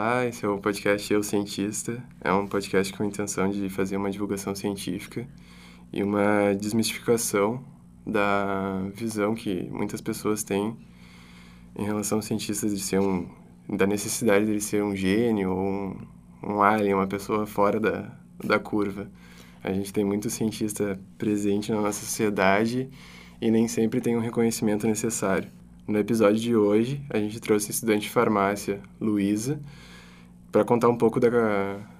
Olá, esse é o podcast Eu Cientista. É um podcast com a intenção de fazer uma divulgação científica e uma desmistificação da visão que muitas pessoas têm em relação aos cientistas de ser um da necessidade de ser um gênio ou um, um alien, uma pessoa fora da, da curva. A gente tem muito cientista presente na nossa sociedade e nem sempre tem um reconhecimento necessário. No episódio de hoje, a gente trouxe a estudante de farmácia, Luísa, para contar um pouco da,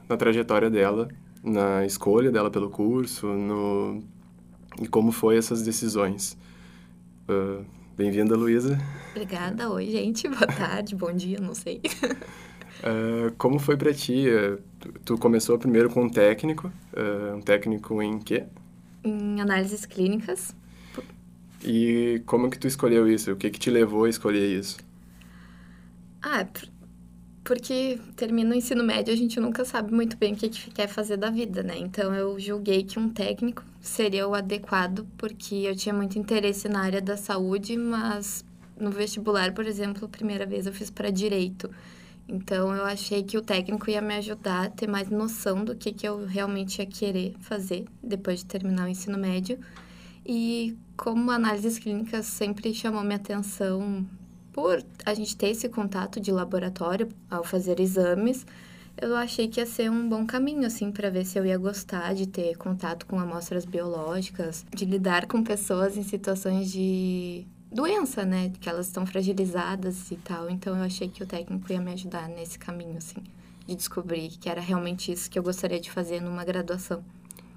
da trajetória dela, na escolha dela pelo curso, no, e como foi essas decisões. Uh, Bem-vinda, Luísa. Obrigada. Oi, gente. Boa tarde, bom dia, não sei. Uh, como foi para ti? Uh, tu, tu, começou primeiro com um técnico. Uh, um técnico em quê? Em análises clínicas. E como que tu escolheu isso? O que que te levou a escolher isso? Ah, porque termina o ensino médio, a gente nunca sabe muito bem o que, que quer fazer da vida, né? Então eu julguei que um técnico seria o adequado, porque eu tinha muito interesse na área da saúde, mas no vestibular, por exemplo, a primeira vez eu fiz para direito. Então eu achei que o técnico ia me ajudar a ter mais noção do que, que eu realmente ia querer fazer depois de terminar o ensino médio. E como análises clínicas sempre chamou minha atenção por a gente ter esse contato de laboratório ao fazer exames, eu achei que ia ser um bom caminho, assim, para ver se eu ia gostar de ter contato com amostras biológicas, de lidar com pessoas em situações de doença, né? Que elas estão fragilizadas e tal. Então, eu achei que o técnico ia me ajudar nesse caminho, assim, de descobrir que era realmente isso que eu gostaria de fazer numa graduação.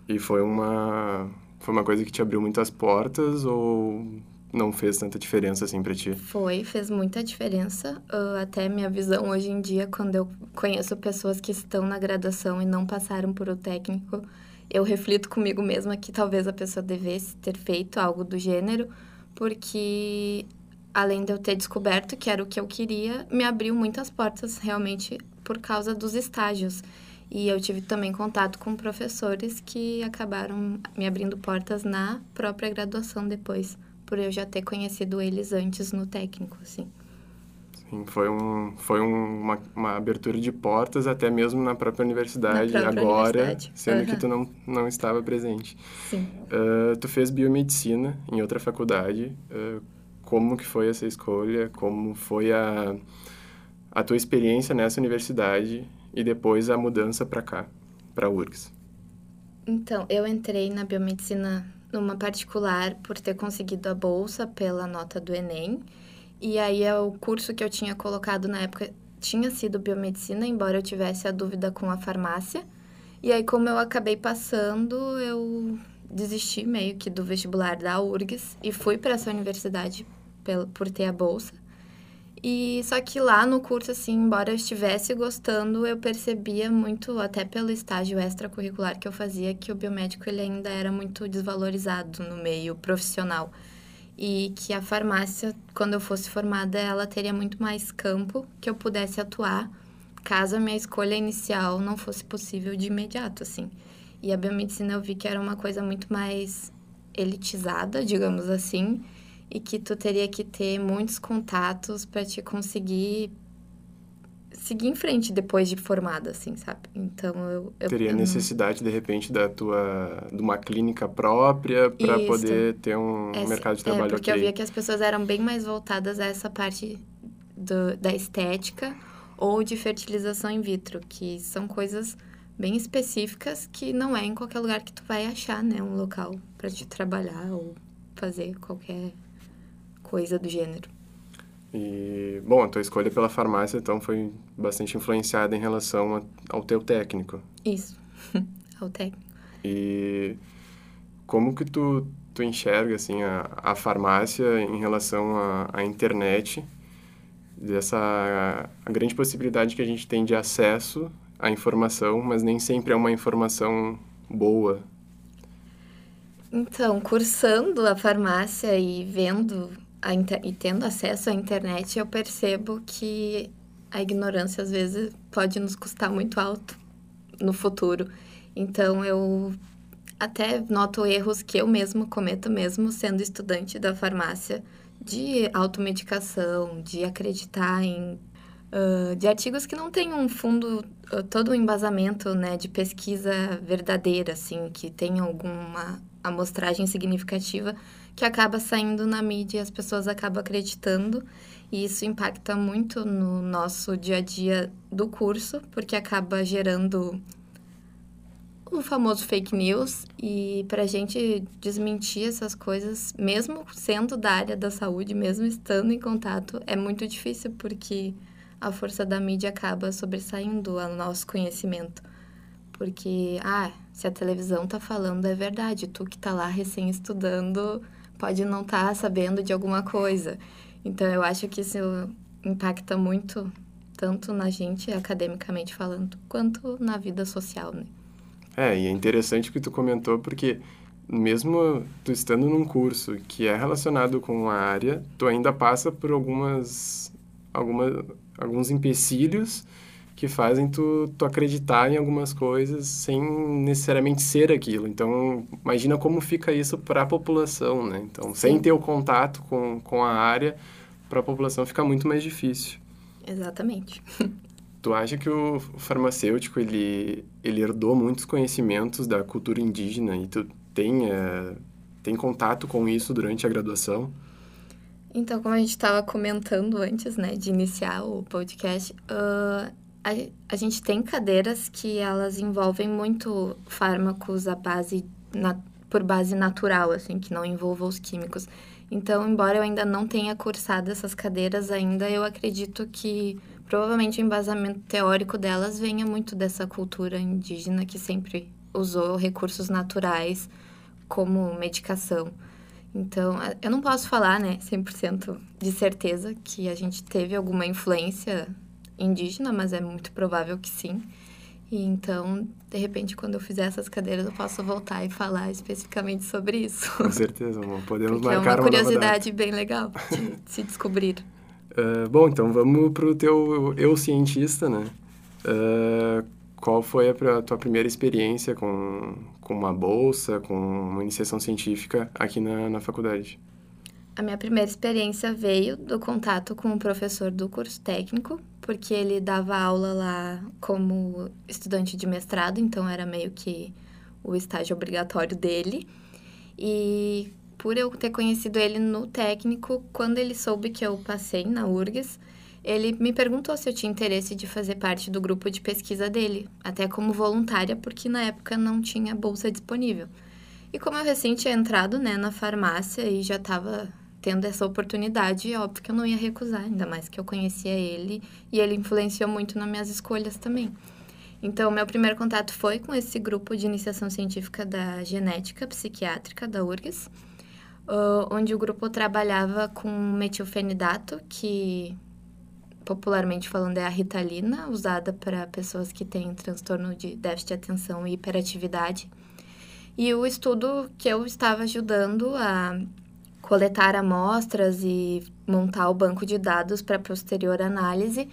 E foi uma foi uma coisa que te abriu muitas portas ou não fez tanta diferença assim para ti? Foi, fez muita diferença. Uh, até minha visão hoje em dia, quando eu conheço pessoas que estão na graduação e não passaram por o técnico, eu reflito comigo mesma que talvez a pessoa devesse ter feito algo do gênero, porque além de eu ter descoberto que era o que eu queria, me abriu muitas portas realmente por causa dos estágios. E eu tive também contato com professores que acabaram me abrindo portas na própria graduação depois por eu já ter conhecido eles antes no técnico, assim. Sim, foi, um, foi um, uma, uma abertura de portas até mesmo na própria universidade, na própria agora, universidade. sendo uhum. que tu não, não estava presente. Sim. Uh, tu fez biomedicina em outra faculdade. Uh, como que foi essa escolha? Como foi a, a tua experiência nessa universidade e depois a mudança para cá, para a URGS? Então, eu entrei na biomedicina numa particular por ter conseguido a bolsa pela nota do Enem. E aí é o curso que eu tinha colocado na época tinha sido biomedicina, embora eu tivesse a dúvida com a farmácia. E aí como eu acabei passando, eu desisti meio que do vestibular da URGS e fui para essa universidade por ter a bolsa. E só que lá no curso, assim, embora eu estivesse gostando, eu percebia muito, até pelo estágio extracurricular que eu fazia, que o biomédico ele ainda era muito desvalorizado no meio profissional. E que a farmácia, quando eu fosse formada, ela teria muito mais campo que eu pudesse atuar, caso a minha escolha inicial não fosse possível de imediato, assim. E a biomedicina eu vi que era uma coisa muito mais elitizada, digamos assim, e que tu teria que ter muitos contatos para te conseguir seguir em frente depois de formada, assim, sabe? Então eu, eu teria eu necessidade de repente da tua de uma clínica própria para poder ter um Essa, mercado de trabalho é, porque okay. eu via que as pessoas eram bem mais voltadas a essa parte do, da estética ou de fertilização in vitro, que são coisas bem específicas que não é em qualquer lugar que tu vai achar, né, um local para te trabalhar ou fazer qualquer coisa do gênero. E, bom, a tua escolha pela farmácia, então, foi bastante influenciada em relação a, ao teu técnico. Isso, ao técnico. E como que tu, tu enxerga, assim, a, a farmácia em relação à, internet, dessa a, a grande possibilidade que a gente tem de acesso à informação, mas nem sempre é uma informação boa. Então, cursando a farmácia e vendo e tendo acesso à internet, eu percebo que a ignorância às vezes pode nos custar muito alto no futuro. Então eu até noto erros que eu mesmo cometo mesmo sendo estudante da farmácia de automedicação, de acreditar em uh, de artigos que não têm um fundo, uh, todo um embasamento né, de pesquisa verdadeira, assim, que tenha alguma amostragem significativa que acaba saindo na mídia e as pessoas acabam acreditando. E isso impacta muito no nosso dia a dia do curso, porque acaba gerando o famoso fake news e para a gente desmentir essas coisas, mesmo sendo da área da saúde, mesmo estando em contato, é muito difícil porque a força da mídia acaba sobressaindo ao nosso conhecimento. Porque, ah, se a televisão tá falando é verdade, tu que tá lá recém estudando pode não estar tá sabendo de alguma coisa. Então eu acho que isso impacta muito tanto na gente academicamente falando, quanto na vida social, né? É, e é interessante o que tu comentou, porque mesmo tu estando num curso que é relacionado com a área, tu ainda passa por algumas, alguma, alguns empecilhos que fazem tu, tu acreditar em algumas coisas sem necessariamente ser aquilo. Então, imagina como fica isso para a população, né? Então, Sim. sem ter o contato com, com a área, para a população fica muito mais difícil. Exatamente. Tu acha que o farmacêutico ele, ele herdou muitos conhecimentos da cultura indígena e tu tem, é, tem contato com isso durante a graduação? Então, como a gente estava comentando antes, né, de iniciar o podcast, uh, a, a gente tem cadeiras que elas envolvem muito fármacos à base, na, por base natural, assim, que não envolvam os químicos. Então, embora eu ainda não tenha cursado essas cadeiras ainda, eu acredito que provavelmente o embasamento teórico delas venha muito dessa cultura indígena que sempre usou recursos naturais como medicação. Então, eu não posso falar, né, 100% de certeza que a gente teve alguma influência indígena, mas é muito provável que sim. E então, de repente, quando eu fizer essas cadeiras, eu posso voltar e falar especificamente sobre isso. Com certeza, amor. Podemos Porque marcar é uma curiosidade bem legal de se descobrir. Uh, bom, então vamos para o teu eu cientista, né? Uh, qual foi a, a, tua primeira experiência com, com uma bolsa, com uma iniciação científica aqui na, na faculdade? A minha primeira experiência veio do contato com o professor do curso técnico, porque ele dava aula lá como estudante de mestrado, então era meio que o estágio obrigatório dele. E por eu ter conhecido ele no técnico, quando ele soube que eu passei na URGS, ele me perguntou se eu tinha interesse de fazer parte do grupo de pesquisa dele, até como voluntária, porque na época não tinha bolsa disponível. E como eu recém tinha entrado né, na farmácia e já estava tendo essa oportunidade, é óbvio que eu não ia recusar, ainda mais que eu conhecia ele e ele influenciou muito nas minhas escolhas também. Então, meu primeiro contato foi com esse grupo de iniciação científica da genética psiquiátrica da URGS onde o grupo trabalhava com metilfenidato, que popularmente falando é a ritalina, usada para pessoas que têm transtorno de déficit de atenção e hiperatividade. E o estudo que eu estava ajudando a coletar amostras e montar o banco de dados para posterior análise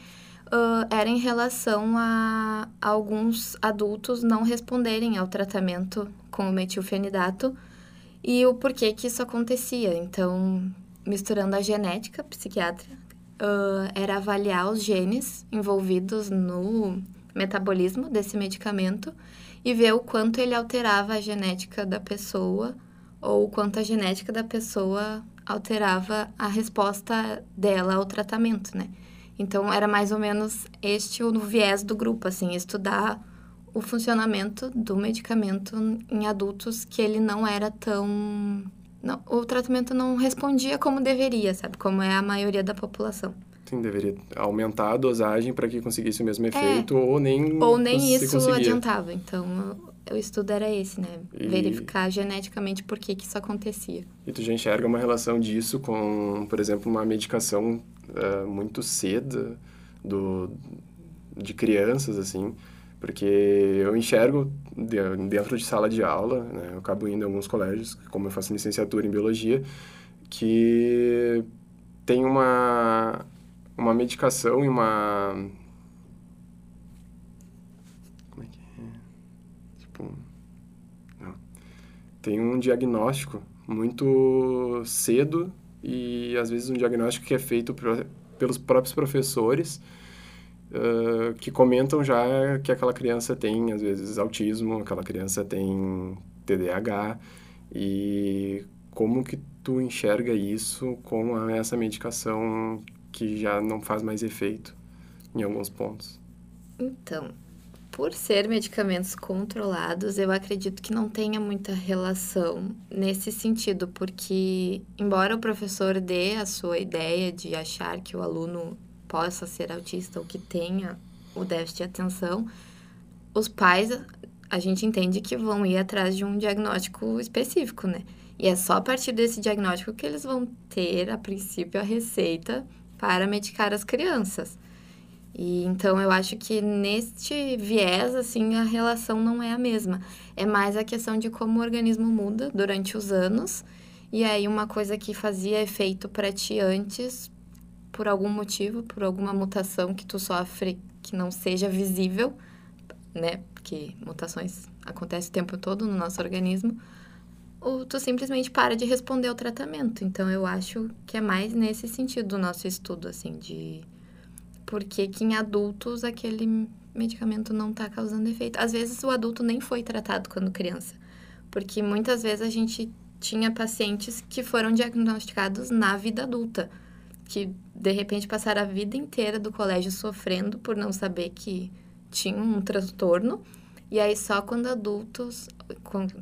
uh, era em relação a, alguns adultos não responderem ao tratamento com o metilfenidato e o porquê que isso acontecia. Então, misturando a genética psiquiátrica, uh, era avaliar os genes envolvidos no metabolismo desse medicamento e ver o quanto ele alterava a genética da pessoa ou o quanto a genética da pessoa alterava a resposta dela ao tratamento, né? Então, era mais ou menos este o viés do grupo, assim, estudar o funcionamento do medicamento em adultos que ele não era tão. Não, o tratamento não respondia como deveria, sabe? Como é a maioria da população. Sim, deveria aumentar a dosagem para que conseguisse o mesmo é. efeito, é, ou nem. Ou nem isso conseguia. adiantava. Então, o estudo era esse, né? E... Verificar geneticamente por que, que isso acontecia. E tu já enxerga uma relação disso com, por exemplo, uma medicação uh, muito cedo do, de crianças, assim porque eu enxergo dentro de sala de aula, né, eu acabo indo em alguns colégios, como eu faço licenciatura em biologia, que tem uma, uma medicação e uma... Como é que é? Tipo... Não. Tem um diagnóstico muito cedo e às vezes um diagnóstico que é feito pelos próprios professores uh, que comentam já que aquela criança tem, às vezes, autismo, aquela criança tem TDAH, e como que tu enxerga isso com essa medicação que já não faz mais efeito em alguns pontos? Então, por ser medicamentos controlados, eu acredito que não tenha muita relação nesse sentido, porque, embora o professor dê a sua ideia de achar que o aluno possa ser autista ou que tenha o déficit de atenção, os pais, a gente entende que vão ir atrás de um diagnóstico específico, né? E é só a partir desse diagnóstico que eles vão ter, a princípio, a receita para medicar as crianças. E então eu acho que neste viés assim a relação não é a mesma. É mais a questão de como o organismo muda durante os anos. E aí uma coisa que fazia efeito para ti antes, por algum motivo, por alguma mutação que tu sofre que não seja visível, né? Porque mutações acontecem o tempo todo no nosso organismo. Ou tu simplesmente para de responder ao tratamento. Então eu acho que é mais nesse sentido o nosso estudo assim de porque que em adultos aquele medicamento não está causando efeito. Às vezes o adulto nem foi tratado quando criança, porque muitas vezes a gente tinha pacientes que foram diagnosticados na vida adulta, que de repente passaram a vida inteira do colégio sofrendo por não saber que tinham um transtorno, e aí só quando adultos,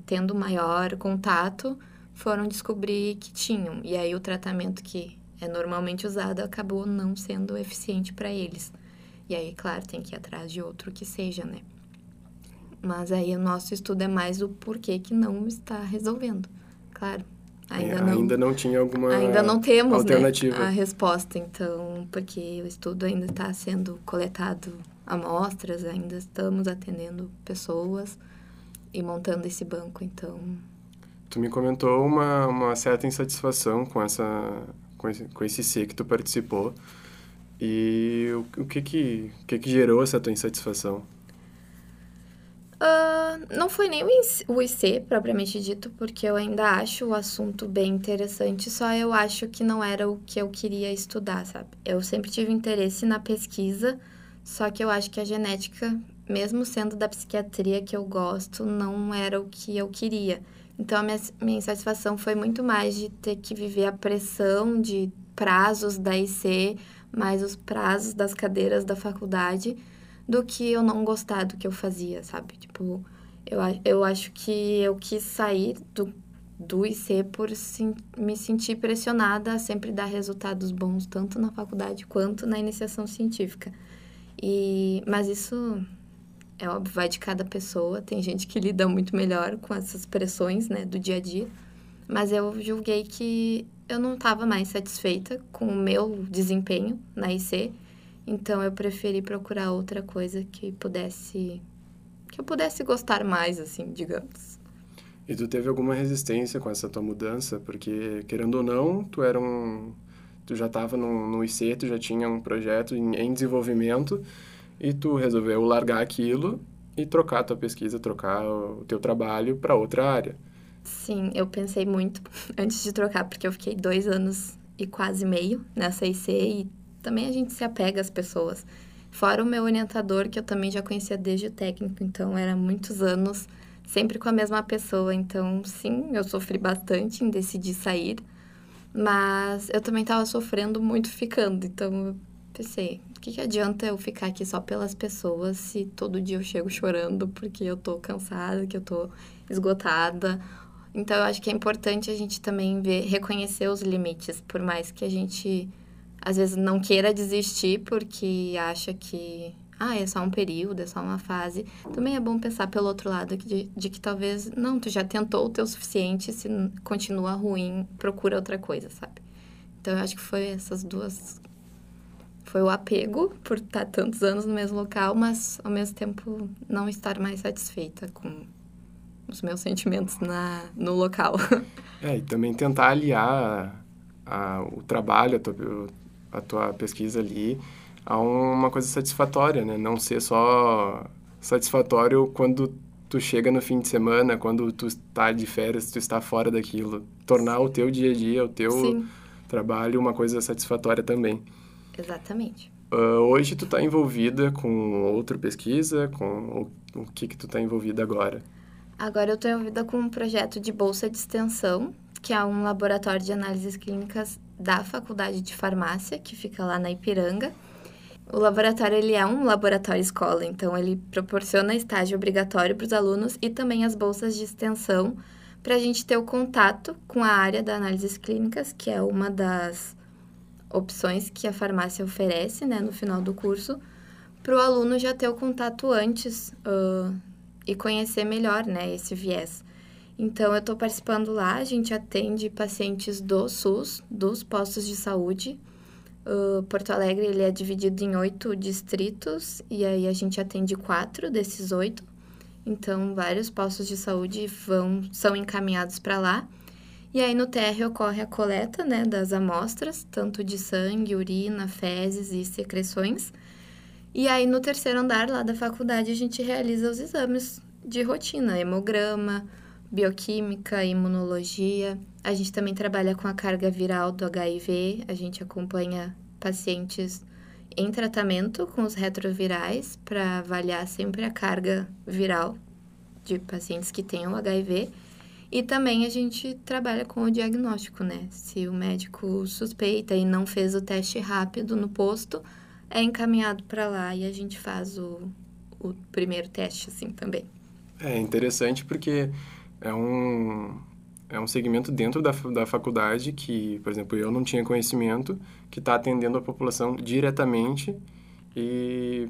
tendo maior contato, foram descobrir que tinham. E aí o tratamento que é normalmente usado acabou não sendo eficiente para eles. E aí, claro, tem que ir atrás de outro que seja, né? Mas aí o nosso estudo é mais o porquê que não está resolvendo. Claro, ainda é, não. Ainda não tinha alguma ainda não temos né, alternativa. Né, a resposta, então, porque o estudo ainda está sendo coletado amostras, ainda estamos atendendo pessoas e montando esse banco, então. Tu me comentou uma, uma certa insatisfação com essa com esse, com esse C que tu participou. E o, o que que, que que gerou essa tua insatisfação? Uh, não foi nem o IC, propriamente dito, porque eu ainda acho o assunto bem interessante, só eu acho que não era o que eu queria estudar, sabe? Eu sempre tive interesse na pesquisa, só que eu acho que a genética, mesmo sendo da psiquiatria que eu gosto, não era o que eu queria. Então, a minha, minha insatisfação foi muito mais de ter que viver a pressão de prazos da IC, mais os prazos das cadeiras da faculdade, do que eu não gostar do que eu fazia, sabe? Tipo, eu, eu acho que eu quis sair do, do IC por sim, me sentir pressionada a sempre dar resultados bons, tanto na faculdade quanto na iniciação científica. E, mas isso é óbvio, vai de cada pessoa. Tem gente que lida muito melhor com essas pressões, né, do dia a dia. Mas eu julguei que eu não estava mais satisfeita com o meu desempenho na IC. Então eu preferi procurar outra coisa que pudesse que eu pudesse gostar mais, assim, digamos. E tu teve alguma resistência com essa tua mudança? Porque, querendo ou não, tu era um... Tu já estava no, no IC, tu já tinha um projeto em, em desenvolvimento e tu resolveu largar aquilo e trocar a tua pesquisa, trocar o teu trabalho para outra área. Sim, eu pensei muito antes de trocar, porque eu fiquei dois anos e quase meio nessa IC e também a gente se apega às pessoas. Fora o meu orientador, que eu também já conhecia desde o técnico, então era muitos anos sempre com a mesma pessoa. Então, sim, eu sofri bastante em decidir sair, mas eu também estava sofrendo muito ficando. Então, eu pensei, que, que adianta eu ficar aqui só pelas pessoas se todo dia eu chego chorando porque eu tô cansada, que eu tô esgotada? Então, eu acho que é importante a gente também ver, reconhecer os limites, por mais que a gente às vezes não queira desistir porque acha que ah, é só um período, é só uma fase. Também é bom pensar pelo outro lado de, de que talvez não, tu já tentou o teu suficiente, se continua ruim, procura outra coisa, sabe? Então eu acho que foi essas duas foi o apego por estar tantos anos no mesmo local, mas ao mesmo tempo não estar mais satisfeita com os meus sentimentos na, no local. É, e também tentar aliar a, a, o trabalho, a tua, a tua pesquisa ali, a uma coisa satisfatória, né? Não ser só satisfatório quando tu chega no fim de semana, quando tu está de férias, tu está fora daquilo. Tornar o teu dia a dia, o teu Sim. trabalho uma coisa satisfatória também. Exatamente. Uh, hoje tu está envolvida com outra pesquisa, com o, o que que tu está envolvida agora? Agora eu estou envolvida com um projeto de bolsa de extensão, que é um laboratório de análises clínicas da Faculdade de Farmácia, que fica lá na Ipiranga. O laboratório ele é um laboratório escola, então ele proporciona estágio obrigatório para os alunos e também as bolsas de extensão para a gente ter o contato com a área da análises clínicas, que é uma das opções que a farmácia oferece né, no final do curso, para o aluno já ter o contato antes uh, e conhecer melhor né, esse viés. Então, eu estou participando lá, a gente atende pacientes do SUS, dos postos de saúde, Uh, Porto Alegre ele é dividido em oito distritos e aí a gente atende quatro desses oito. Então, vários postos de saúde vão são encaminhados para lá. E aí no TR ocorre a coleta, né, das amostras, tanto de sangue, urina, fezes e secreções. E aí no terceiro andar lá da faculdade a gente realiza os exames de rotina, hemograma, bioquímica, imunologia. A gente também trabalha com a carga viral do HIV, a gente acompanha pacientes em tratamento com os retrovirais para avaliar sempre a carga viral de pacientes que tenham HIV. E também a gente trabalha com o diagnóstico, né? Se o médico suspeita e não fez o teste rápido no posto, é encaminhado para lá e a gente faz o, o primeiro teste, assim, também. É interessante porque é um, é um segmento dentro da, da faculdade que, por exemplo, eu não tinha conhecimento, que está atendendo a população diretamente e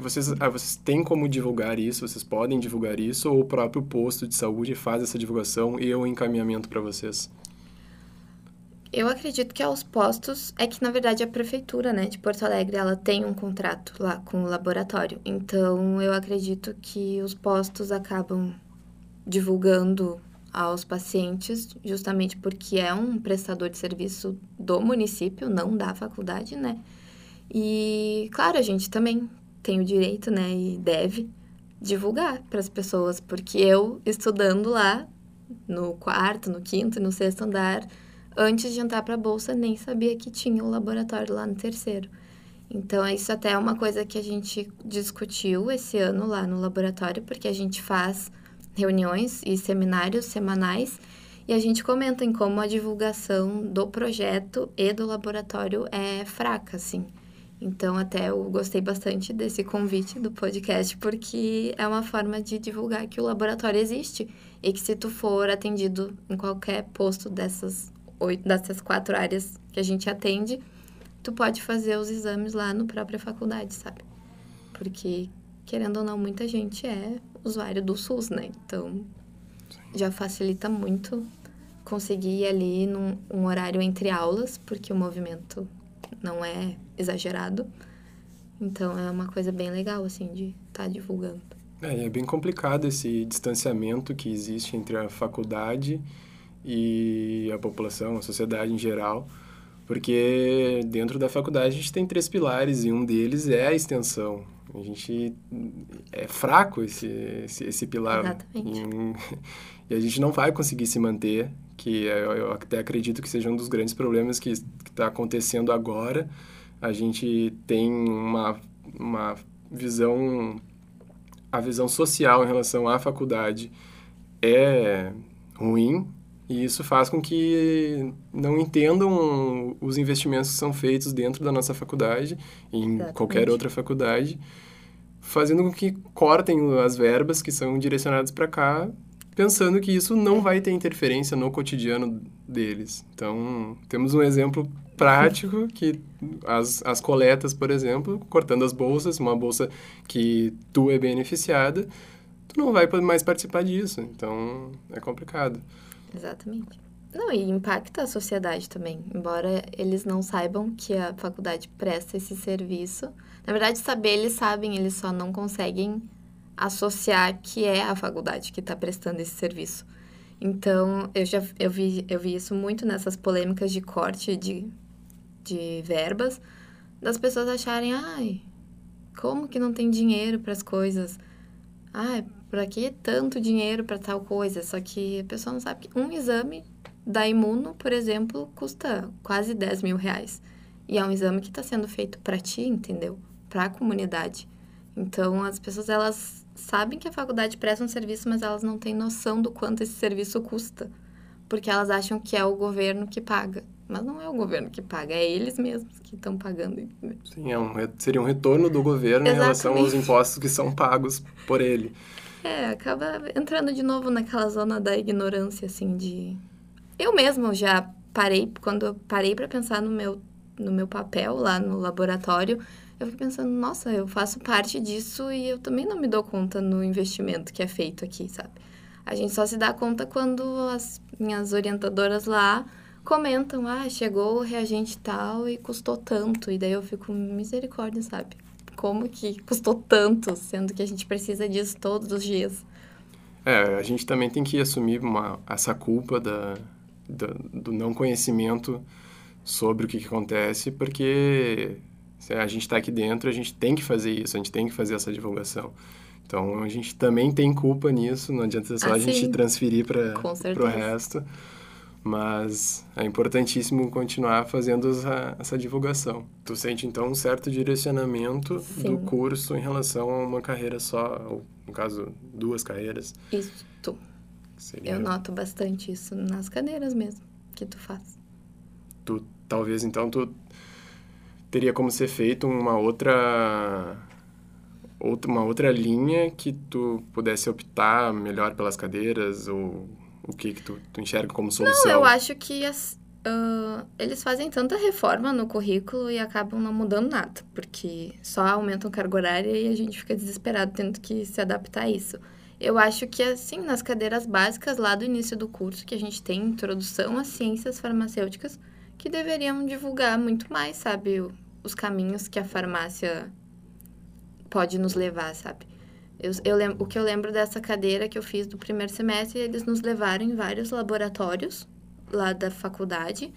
vocês, ah, vocês têm como divulgar isso, vocês podem divulgar isso, ou o próprio posto de saúde faz essa divulgação e o encaminhamento para vocês? Eu acredito que aos postos é que na verdade a prefeitura, né, de Porto Alegre, ela tem um contrato lá com o laboratório. Então eu acredito que os postos acabam divulgando aos pacientes, justamente porque é um prestador de serviço do município, não da faculdade, né? E, claro, a gente também tem o direito, né, e deve divulgar para as pessoas, porque eu, estudando lá, no quarto, no quinto e no sexto andar, antes de entrar para a bolsa, nem sabia que tinha um laboratório lá no terceiro. Então, isso até é uma coisa que a gente discutiu esse ano lá no laboratório, porque a gente faz reuniões e seminários semanais e a gente comenta em como a divulgação do projeto e do laboratório é fraca, assim. Então, até eu gostei bastante desse convite do podcast, porque é uma forma de divulgar que o laboratório existe e que se tu for atendido em qualquer posto dessas oito, dessas quatro áreas que a gente atende, tu pode fazer os exames lá no própria faculdade, sabe? Porque, querendo ou não, muita gente é usuário do SUS, né? Então, já facilita muito conseguir ir ali num um horário entre aulas, porque o movimento não é exagerado. Então, é uma coisa bem legal, assim, de estar tá divulgando. É, é bem complicado esse distanciamento que existe entre a faculdade e a população, a sociedade em geral, porque dentro da faculdade a gente tem três pilares e um deles é a extensão. A gente é fraco esse, esse, esse pilar. Exatamente. E, e, a gente não vai conseguir se manter, que eu, eu até acredito que seja um dos grandes problemas que está acontecendo agora. A gente tem uma, uma visão, a visão social em relação à faculdade é ruim, e isso faz com que não entendam os investimentos que são feitos dentro da nossa faculdade, em Exatamente. qualquer outra faculdade, fazendo com que cortem as verbas que são direcionadas para cá, pensando que isso não vai ter interferência no cotidiano deles. Então, temos um exemplo prático que as, as coletas, por exemplo, cortando as bolsas, uma bolsa que tu é beneficiada, tu não vai mais participar disso. Então, é complicado. Exatamente. Não, e impacta a sociedade também. Embora eles não saibam que a faculdade presta esse serviço. Na verdade, saber eles sabem, eles só não conseguem associar que é a faculdade que está prestando esse serviço. Então, eu já eu vi, eu vi isso muito nessas polêmicas de corte de, de verbas, das pessoas acharem, ai, como que não tem dinheiro para as coisas? Ai, por que tanto dinheiro para tal coisa? Só que a pessoa não sabe que um exame da Imuno, por exemplo, custa quase 10 mil reais. E é um exame que está sendo feito para ti, entendeu? Para a comunidade. Então, as pessoas, elas sabem que a faculdade presta um serviço, mas elas não têm noção do quanto esse serviço custa. Porque elas acham que é o governo que paga. Mas não é o governo que paga, é eles mesmos que estão pagando. Sim, é um, seria um retorno do governo Exatamente. em relação aos impostos que são pagos por ele. É, acaba entrando de novo naquela zona da ignorância, assim, de... Eu mesmo já parei, quando eu parei para pensar no meu, no meu papel lá no laboratório, eu fiquei pensando, nossa, eu faço parte disso e eu também não me dou conta no investimento que é feito aqui, sabe? A gente só se dá conta quando as minhas orientadoras lá comentam, ah, chegou o reagente tal e custou tanto. E daí eu fico, misericórdia, sabe? Como que custou tanto, sendo que a gente precisa disso todos os dias? É, a gente também tem que assumir uma, essa culpa da, da, do não conhecimento sobre o que, que acontece, porque se a gente está aqui dentro, a gente tem que fazer isso, a gente tem que fazer essa divulgação. Então, a gente também tem culpa nisso, não adianta só ah, a gente transferir para o resto. Mas é importantíssimo continuar fazendo essa, essa, divulgação. Tu sente, então, um certo direcionamento Sim. do curso em relação a uma carreira só, ou, no caso, duas carreiras? Isso. Seria... Eu noto bastante isso nas cadeiras mesmo que tu faz. Tu, talvez, então, tu teria como ser feito uma outra uma outra linha que tu pudesse optar melhor pelas cadeiras ou o que que tu, tu enxerga como solução? Não, eu acho que as, uh, eles fazem tanta reforma no currículo e acabam não mudando nada, porque só aumentam carga horária e a gente fica desesperado tendo que se adaptar a isso. Eu acho que, assim, nas cadeiras básicas lá do início do curso, que a gente tem introdução às ciências farmacêuticas, que deveriam divulgar muito mais, sabe, os caminhos que a farmácia pode nos levar, sabe? Eu, eu lembro, o que eu lembro dessa cadeira que eu fiz do primeiro semestre, eles nos levaram em vários laboratórios lá da faculdade,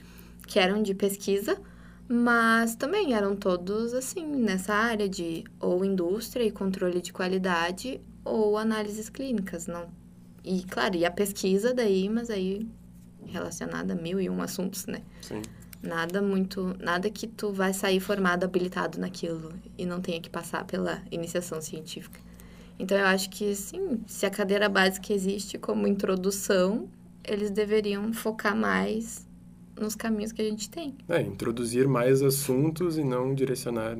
que eram de pesquisa, mas também eram todos assim nessa área de ou indústria e controle de qualidade ou análises clínicas, não. E claro, e a pesquisa daí, mas aí relacionada a mil e um assuntos, né? Sim. Nada muito, nada que tu vai sair formado, habilitado naquilo e não tenha que passar pela iniciação científica. Então eu acho que sim, se a cadeira básica existe como introdução, eles deveriam focar mais nos caminhos que a gente tem. É, introduzir mais assuntos e não direcionar.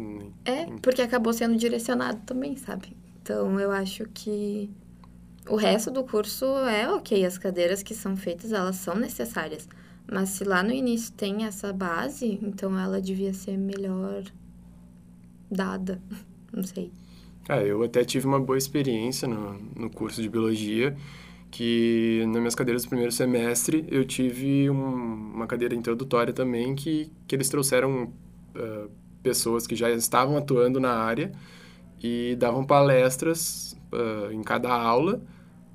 É, porque acabou sendo direcionado também, sabe? Então eu acho que o resto do curso é ok, as cadeiras que são feitas, elas são necessárias. Mas se lá no início tem essa base, então ela devia ser melhor dada. Não sei. Ah, eu até tive uma boa experiência no, no curso de biologia, que nas minhas cadeiras do primeiro semestre eu tive um, uma cadeira introdutória também que, que eles trouxeram uh, pessoas que já estavam atuando na área e davam palestras uh, em cada aula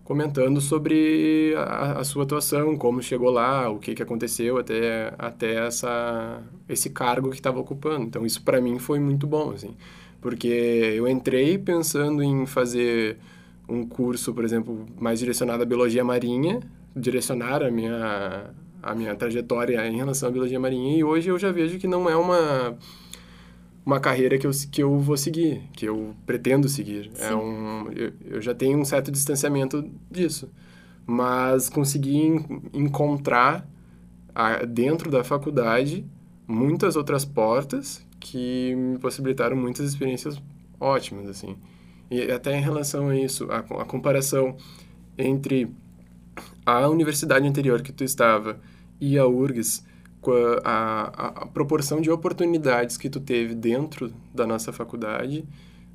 comentando sobre a, a, sua atuação, como chegou lá, o que, que aconteceu até, até essa, esse cargo que estava ocupando. Então, isso para mim foi muito bom, assim, porque eu entrei pensando em fazer um curso, por exemplo, mais direcionado à biologia marinha, direcionar a minha, a minha trajetória em relação à biologia marinha, e hoje eu já vejo que não é uma uma carreira que eu, que eu vou seguir, que eu pretendo seguir. É um, eu, eu, já tenho um certo distanciamento disso. Mas consegui encontrar a, dentro da faculdade muitas outras portas que me possibilitaram muitas experiências ótimas, assim. E até em relação a isso, a, a comparação entre a universidade anterior que tu estava e a URGS, a, a, a, proporção de oportunidades que tu teve dentro da nossa faculdade,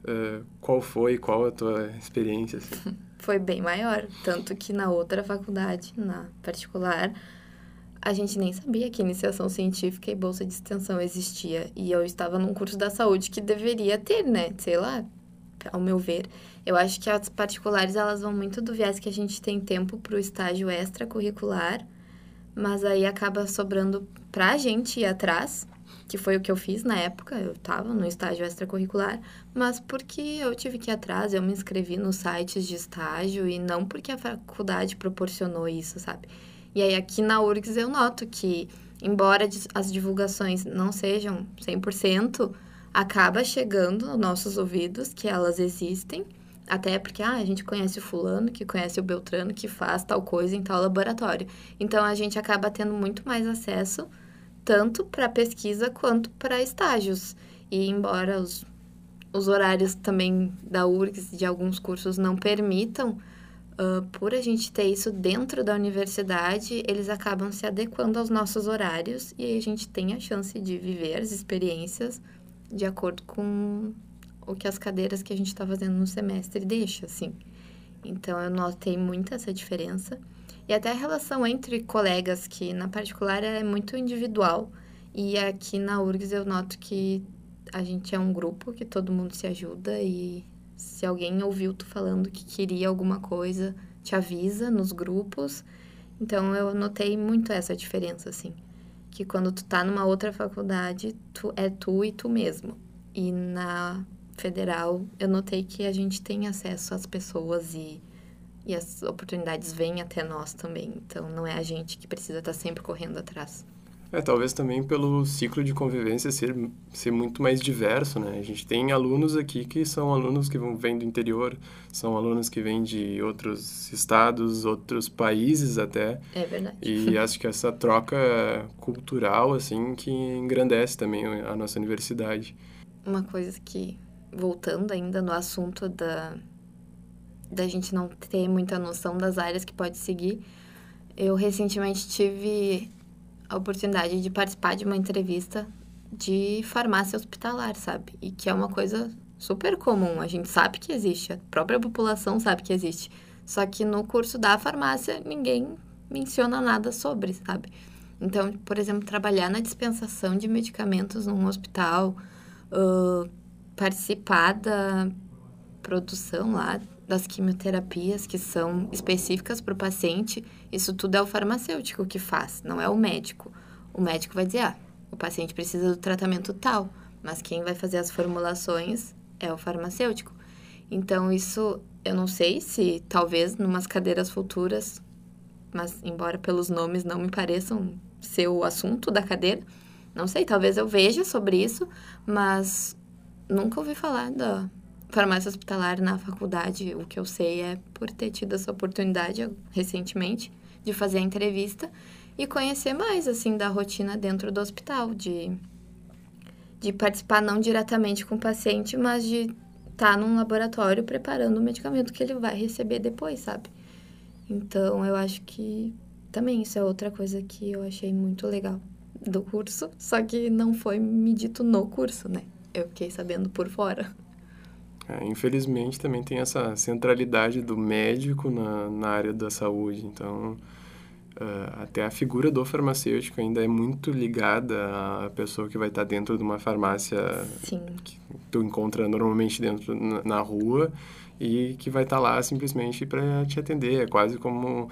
uh, qual foi, qual a tua experiência? Assim? Foi bem maior, tanto que na outra faculdade, na particular, a gente nem sabia que iniciação científica e bolsa de extensão existia. E eu estava num curso da saúde que deveria ter, né? Sei lá, ao meu ver. Eu acho que as particulares, elas vão muito do viés que a gente tem tempo para o estágio extracurricular, mas aí acaba sobrando para a gente ir atrás, que foi o que eu fiz na época, eu estava no estágio extracurricular, mas porque eu tive que ir atrás, eu me inscrevi nos sites de estágio e não porque a faculdade proporcionou isso, sabe? E aí aqui na URGS eu noto que embora as divulgações não sejam 100%, acaba chegando aos nossos ouvidos que elas existem, até porque ah, a gente conhece o fulano, que conhece o Beltrano, que faz tal coisa em tal laboratório. Então a gente acaba tendo muito mais acesso tanto para pesquisa quanto para estágios. E embora os, os horários também da URGS de alguns cursos não permitam, uh, por a gente ter isso dentro da universidade, eles acabam se adequando aos nossos horários e aí a gente tem a chance de viver as experiências de acordo com o que as cadeiras que a gente está fazendo no semestre deixa, assim. Então, eu notei muito essa diferença. E até a relação entre colegas, que na particular é muito individual. E aqui na URGS eu noto que a gente é um grupo, que todo mundo se ajuda e se alguém ouviu tu falando que queria alguma coisa, te avisa nos grupos. Então eu notei muito essa diferença, assim. Que quando tu tá numa outra faculdade, tu é tu e tu mesmo. E na federal, eu notei que a gente tem acesso às pessoas e, e as oportunidades vêm até nós também. Então não é a gente que precisa estar tá sempre correndo atrás. É, talvez também pelo ciclo de convivência ser, ser muito mais diverso, né? A gente tem alunos aqui que são alunos que vão, vêm do interior, são alunos que vêm de outros estados, outros países até. É verdade. E acho que essa troca cultural, assim, que engrandece também a nossa universidade. Uma coisa que, voltando ainda no assunto da, da gente não ter muita noção das áreas que pode seguir, eu recentemente tive a oportunidade de participar de uma entrevista de farmácia hospitalar, sabe? E que é uma coisa super comum. A gente sabe que existe, a própria população sabe que existe. Só que no curso da farmácia ninguém menciona nada sobre, sabe? Então, por exemplo, trabalhar na dispensação de medicamentos num hospital, uh, participar da produção lá das quimioterapias que são específicas para o paciente, isso tudo é o farmacêutico que faz, não é o médico. O médico vai dizer, ah, o paciente precisa do tratamento tal, mas quem vai fazer as formulações é o farmacêutico. Então, isso eu não sei se talvez numas cadeiras futuras, mas embora pelos nomes não me pareçam ser o assunto da cadeira, não sei, talvez eu veja sobre isso, mas nunca ouvi falar da, farmácia hospitalar na faculdade, o que eu sei é por ter tido essa oportunidade recentemente de fazer a entrevista e conhecer mais assim da rotina dentro do hospital, de de participar não diretamente com o paciente, mas de estar tá num laboratório preparando o medicamento que ele vai receber depois, sabe? Então, eu acho que também isso é outra coisa que eu achei muito legal do curso, só que não foi me dito no curso, né? Eu fiquei sabendo por fora. É, infelizmente também tem essa centralidade do médico na, na área da saúde, então uh, até a figura do farmacêutico ainda é muito ligada à pessoa que vai estar dentro de uma farmácia Sim. que tu encontra normalmente dentro na, na rua e que vai estar lá simplesmente para te atender, é quase como um uh,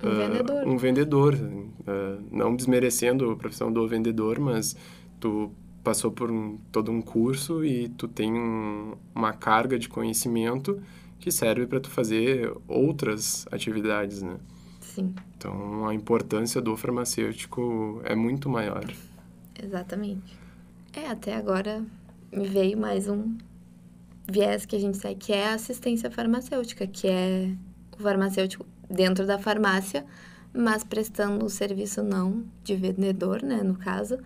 vendedor, um vendedor. Uh, não desmerecendo a profissão do vendedor, mas tu passou por um, todo um curso e tu tem um, uma carga de conhecimento que serve para tu fazer outras atividades, né? Sim. Então, a importância do farmacêutico é muito maior. Exatamente. É, até agora me veio mais um viés que a gente sai, que é a assistência farmacêutica, que é o farmacêutico dentro da farmácia, mas prestando o serviço não de vendedor, né, no caso,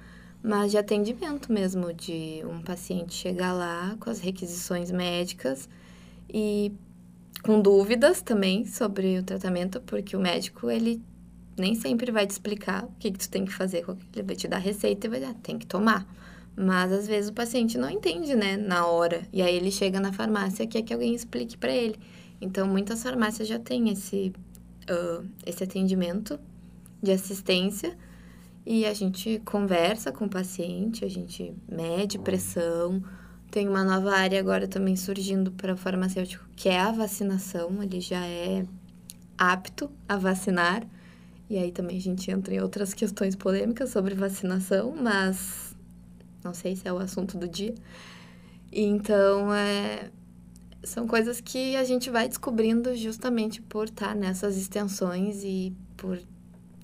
mas de atendimento mesmo, de um paciente chegar lá com as requisições médicas e com dúvidas também sobre o tratamento, porque o médico, ele nem sempre vai te explicar o que, que tu tem que fazer, ele vai te dar receita e vai ah, tem que tomar. Mas às vezes o paciente não entende, né, na hora. E aí ele chega na farmácia e quer que alguém explique para ele. Então muitas farmácias já têm esse, uh, esse atendimento de assistência e a gente conversa com o paciente, a gente mede pressão. Tem uma nova área agora também surgindo para o farmacêutico, que é a vacinação. Ele já é apto a vacinar. E aí também a gente entra em outras questões polêmicas sobre vacinação, mas não sei se é o assunto do dia. Então, é, são coisas que a gente vai descobrindo justamente por estar nessas extensões e por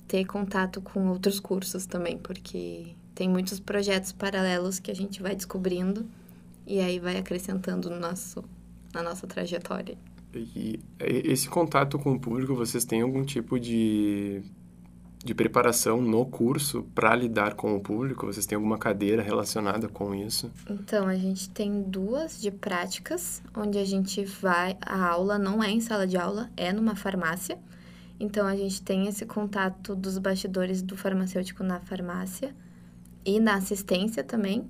ter contato com outros cursos também, porque tem muitos projetos paralelos que a gente vai descobrindo e aí vai acrescentando no nosso, na nossa trajetória. E esse contato com o público, vocês têm algum tipo de, de preparação no curso para lidar com o público? Vocês têm alguma cadeira relacionada com isso? Então, a gente tem duas de práticas, onde a gente vai. A aula não é em sala de aula, é numa farmácia. Então, a gente tem esse contato dos bastidores do farmacêutico na farmácia e na assistência também.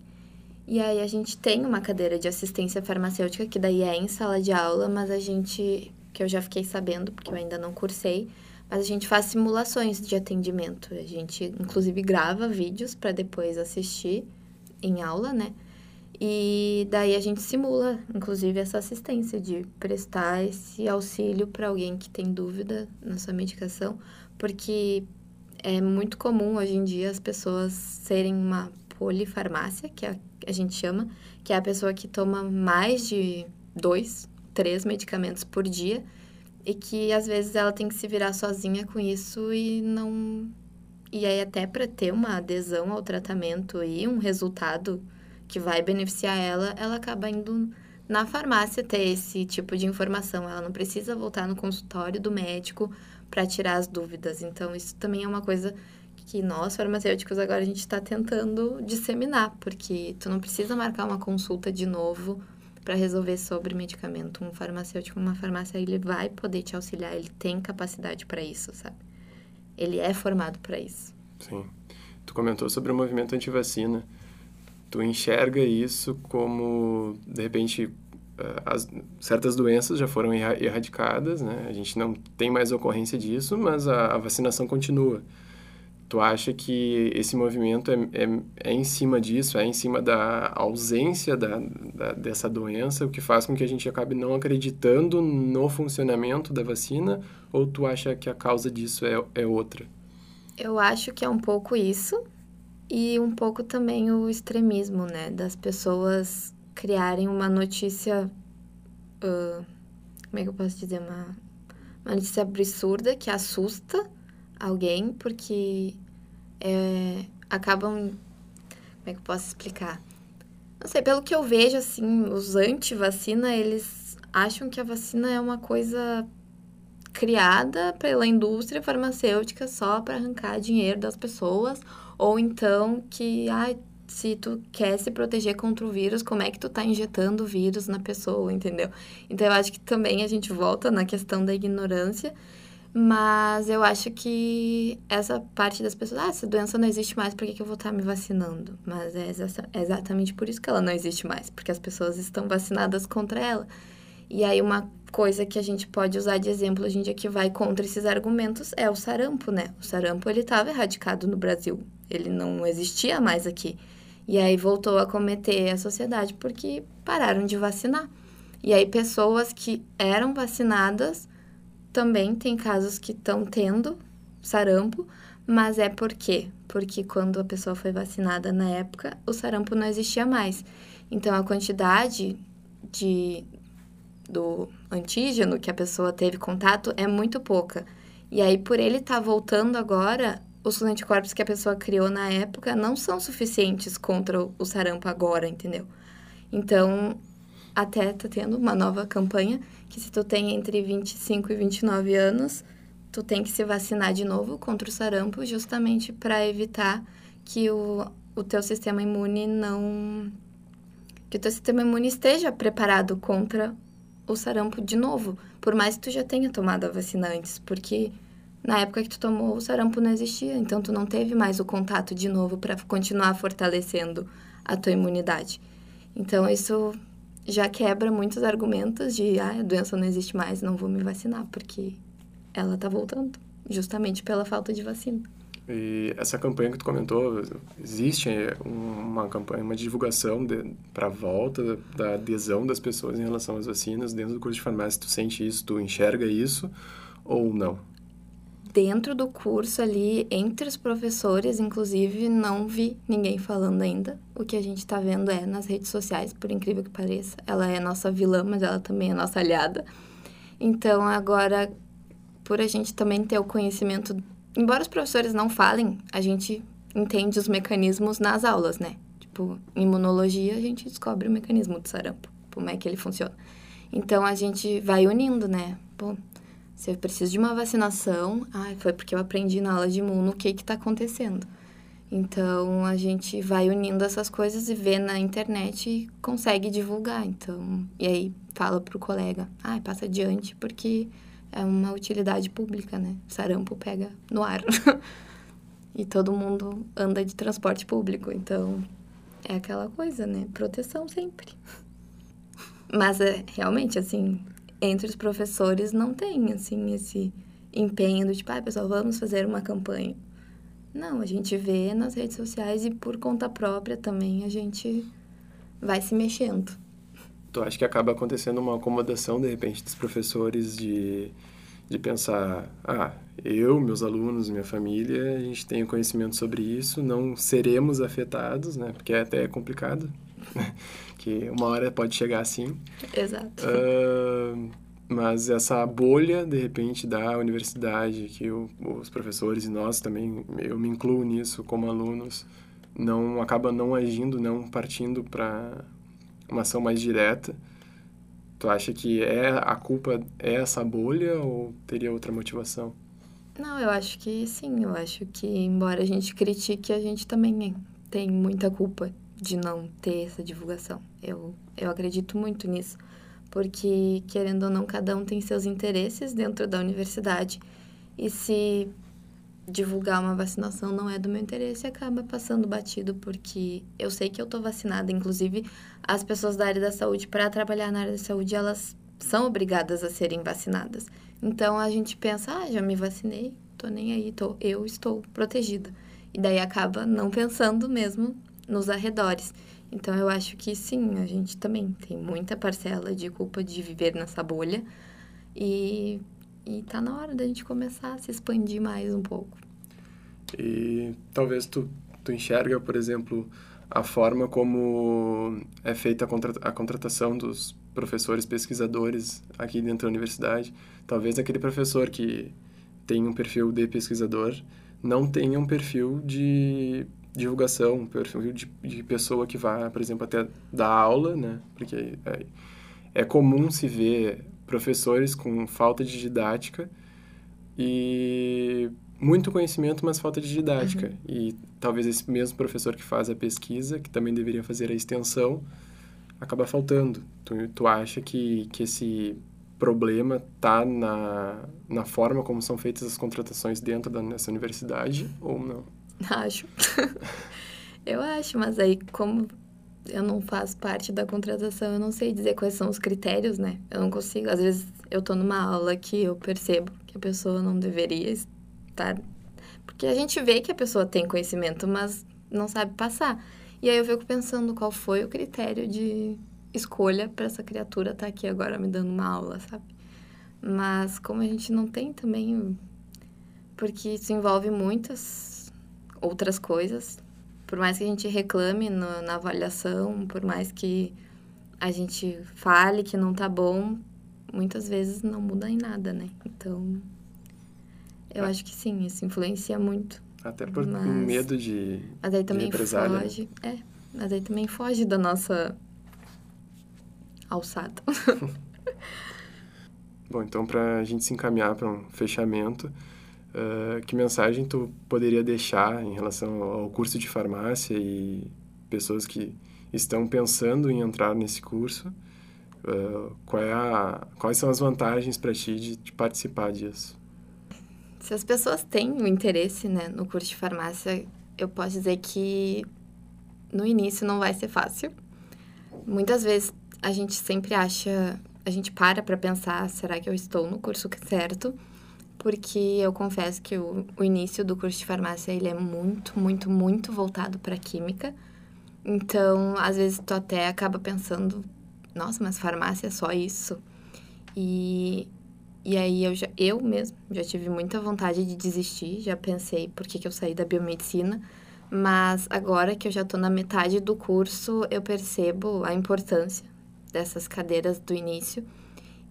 E aí a gente tem uma cadeira de assistência farmacêutica, que daí é em sala de aula, mas a gente, que eu já fiquei sabendo, porque eu ainda não cursei, mas a gente faz simulações de atendimento. A gente, inclusive, grava vídeos para depois assistir em aula, né? E daí a gente simula, inclusive, essa assistência de prestar esse auxílio para alguém que tem dúvida na sua medicação, porque é muito comum hoje em dia as pessoas serem uma polifarmácia, que é a gente chama, que é a pessoa que toma mais de dois, três medicamentos por dia e que às vezes ela tem que se virar sozinha com isso e não. E aí, até para ter uma adesão ao tratamento e um resultado que vai beneficiar ela, ela acaba indo na farmácia ter esse tipo de informação. Ela não precisa voltar no consultório do médico para tirar as dúvidas. Então, isso também é uma coisa que nós, farmacêuticos, agora a gente está tentando disseminar, porque tu não precisa marcar uma consulta de novo para resolver sobre medicamento. Um farmacêutico, uma farmácia, ele vai poder te auxiliar, ele tem capacidade para isso, sabe? Ele é formado para isso. Sim. Tu comentou sobre o movimento anti-vacina. Tu enxerga isso como, de repente, eh, as, certas doenças já foram erradicadas, né? A gente não tem mais ocorrência disso, mas a, a vacinação continua. Tu acha que esse movimento é, é, é, em cima disso, é em cima da ausência da, da, dessa doença, o que faz com que a gente acabe não acreditando no funcionamento da vacina? Ou tu acha que a causa disso é, é outra? Eu acho que é um pouco isso e um pouco também o extremismo, né? Das pessoas criarem uma notícia. Uh, como é que eu posso dizer? Uma, uma notícia absurda que assusta alguém, porque é, acabam. Como é que eu posso explicar? Não sei, pelo que eu vejo, assim, os anti-vacina, eles acham que a vacina é uma coisa criada pela indústria farmacêutica só para arrancar dinheiro das pessoas, ou então que, ah, se tu quer se proteger contra o vírus, como é que tu tá injetando vírus na pessoa, entendeu? Então eu acho que também a gente volta na questão da ignorância mas eu acho que essa parte das pessoas, ah, essa doença não existe mais, por que, que eu vou estar me vacinando? Mas é exatamente por isso que ela não existe mais, porque as pessoas estão vacinadas contra ela. E aí uma coisa que a gente pode usar de exemplo hoje em dia que vai contra esses argumentos é o sarampo, né? O sarampo ele estava erradicado no Brasil, ele não existia mais aqui. E aí voltou a cometer a sociedade porque pararam de vacinar. E aí pessoas que eram vacinadas também tem casos que estão tendo sarampo, mas é por quê? Porque quando a pessoa foi vacinada na época, o sarampo não existia mais. Então a quantidade de do antígeno que a pessoa teve contato é muito pouca. E aí por ele estar tá voltando agora, os anticorpos que a pessoa criou na época não são suficientes contra o sarampo agora, entendeu? Então, até tá tendo uma nova campanha que se tu tem entre 25 e 29 anos, tu tem que se vacinar de novo contra o sarampo, justamente para evitar que o, o teu sistema imune não que o teu sistema imune esteja preparado contra o sarampo de novo, por mais que tu já tenha tomado a vacina antes, porque na época que tu tomou o sarampo não existia, então tu não teve mais o contato de novo para continuar fortalecendo a tua imunidade. Então isso já quebra muitos argumentos de ah, a doença não existe mais, não vou me vacinar, porque ela está voltando, justamente pela falta de vacina. E essa campanha que tu comentou, existe uma campanha, uma divulgação para a volta da adesão das pessoas em relação às vacinas dentro do curso de farmácia? Tu sente isso, tu enxerga isso ou não? Dentro do curso ali, entre os professores, inclusive, não vi ninguém falando ainda. O que a gente está vendo é nas redes sociais, por incrível que pareça. Ela é nossa vilã, mas ela também é nossa aliada. Então, agora, por a gente também ter o conhecimento embora os professores não falem, a gente entende os mecanismos nas aulas, né? Tipo, imunologia a gente descobre o mecanismo do sarampo, como é que ele funciona. Então a gente vai unindo, né? Pô, se eu preciso de uma vacinação, ah, foi porque eu aprendi na aula de imuno o que que tá acontecendo. Então a gente vai unindo essas coisas e vê na internet e consegue divulgar. Então, e aí fala pro colega, ah, passa adiante porque é uma utilidade pública, né? Sarampo pega no ar. e todo mundo anda de transporte público, então é aquela coisa, né? Proteção sempre. Mas é realmente assim, entre os professores não tem assim esse empenho do tipo, ah, pessoal, vamos fazer uma campanha. Não, a gente vê nas redes sociais e por conta própria também a gente vai se mexendo. Tu acha que acaba acontecendo uma acomodação, de repente, dos professores de, de pensar, ah, eu, meus alunos, minha família, a gente tem conhecimento sobre isso, não seremos afetados, né? Porque é até complicado, né? que uma hora pode chegar assim. Exato. Uh, mas essa bolha, de repente, da universidade, que o, os professores e nós também, eu me incluo nisso como alunos, não acaba não agindo, não partindo para uma ação mais direta. Tu acha que é a culpa é essa bolha ou teria outra motivação? Não, eu acho que sim. Eu acho que, embora a gente critique, a gente também tem muita culpa de não ter essa divulgação. Eu, eu acredito muito nisso porque, querendo ou não, cada um tem seus interesses dentro da universidade. E se divulgar uma vacinação não é do meu interesse, acaba passando batido, porque eu sei que eu tô vacinada. Inclusive, as pessoas da área da saúde, para trabalhar na área da saúde, elas são obrigadas a serem vacinadas. Então, a gente pensa, ah, já me vacinei, tô nem aí, tô, eu estou protegida. E daí acaba não pensando mesmo nos arredores. Então eu acho que sim, a gente também tem muita parcela de culpa de viver nessa bolha e, e tá na hora da gente começar a se expandir mais um pouco. E talvez tu, tu enxerga, por exemplo, a forma como é feita a, a contratação dos professores pesquisadores aqui dentro da universidade. Talvez aquele professor que tem um perfil de pesquisador não tenha um perfil de divulgação, perfil de, de pessoa que vai, por exemplo, até dar aula, né? Porque é, é comum se ver professores com falta de didática e muito conhecimento, mas falta de didática. Uhum. E talvez esse mesmo professor que faz a pesquisa, que também deveria fazer a extensão, acaba faltando. Tu, tu acha que, que esse problema está na, na forma como são feitas as contratações dentro da, dessa universidade ou não? Acho. eu acho, mas aí como eu não faço parte da contratação, eu não sei dizer quais são os critérios, né? Eu não consigo. Às vezes eu tô numa aula que eu percebo que a pessoa não deveria estar. Porque a gente vê que a pessoa tem conhecimento, mas não sabe passar. E aí eu fico pensando qual foi o critério de escolha para essa criatura estar tá aqui agora me dando uma aula, sabe? Mas como a gente não tem também. Porque isso envolve muitas outras coisas. Por mais que a gente reclame no, na avaliação, por mais que a gente fale que não tá bom, muitas vezes não muda em nada, né? Então, eu é. acho que sim, isso influencia muito. Até por mas, medo de Mas aí também de foge, é, mas aí também foge da nossa alçada. Bom, então para a gente se encaminhar para um fechamento, Uh, que mensagem tu poderia deixar em relação ao curso de farmácia e pessoas que estão pensando em entrar nesse curso? Uh, qual é a, quais são as vantagens para ti de, de, participar disso? Se as pessoas têm um interesse né, no curso de farmácia, eu posso dizer que no início não vai ser fácil. Muitas vezes a gente sempre acha, a gente para para pensar, será que eu estou no curso certo? Porque eu confesso que o, o início do curso de farmácia ele é muito, muito, muito voltado para química. Então, às vezes tu até acaba pensando, nossa, mas farmácia é só isso. E, e aí eu, já, eu mesmo já tive muita vontade de desistir, já pensei por que, que eu saí da biomedicina. Mas agora que eu já estou na metade do curso, eu percebo a importância dessas cadeiras do início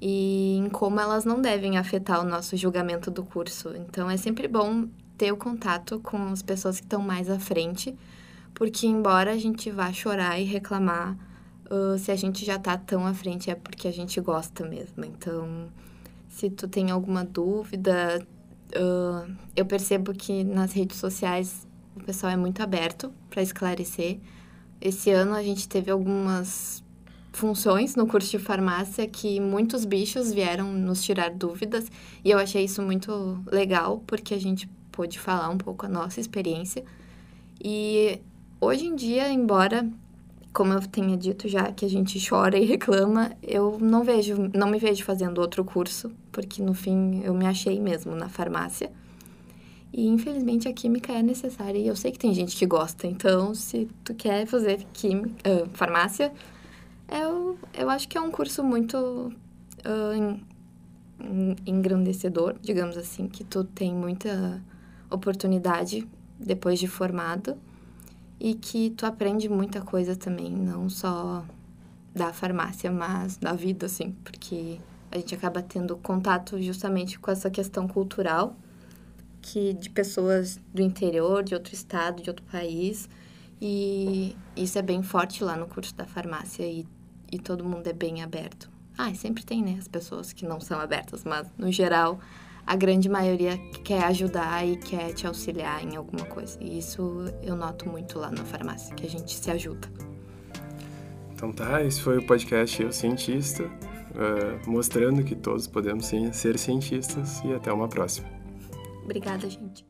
e em como elas não devem afetar o nosso julgamento do curso. Então é sempre bom ter o contato com as pessoas que estão mais à frente, porque embora a gente vá chorar e reclamar, uh, se a gente já tá tão à frente é porque a gente gosta mesmo. Então, se tu tem alguma dúvida, uh, eu percebo que nas redes sociais o pessoal é muito aberto para esclarecer. Esse ano a gente teve algumas funções no curso de farmácia que muitos bichos vieram nos tirar dúvidas e eu achei isso muito legal porque a gente pôde falar um pouco a nossa experiência. E hoje em dia, embora como eu tenha dito já que a gente chora e reclama, eu não vejo, não me vejo fazendo outro curso, porque no fim eu me achei mesmo na farmácia. E infelizmente a química é necessária e eu sei que tem gente que gosta, então se tu quer fazer química, uh, farmácia, eu, eu acho que é um curso muito uh, engrandecedor, digamos assim, que tu tem muita oportunidade depois de formado e que tu aprende muita coisa também, não só da farmácia, mas da vida, assim, porque a gente acaba tendo contato justamente com essa questão cultural que de pessoas do interior, de outro estado, de outro país, e isso é bem forte lá no curso da farmácia e e todo mundo é bem aberto. Ah, sempre tem, né, as pessoas que não são abertas, mas no geral a grande maioria quer ajudar e quer te auxiliar em alguma coisa. E isso eu noto muito lá na farmácia, que a gente se ajuda. Então tá, esse foi o podcast Eu Cientista, uh, mostrando que todos podemos sim ser cientistas e até uma próxima. Obrigada, gente.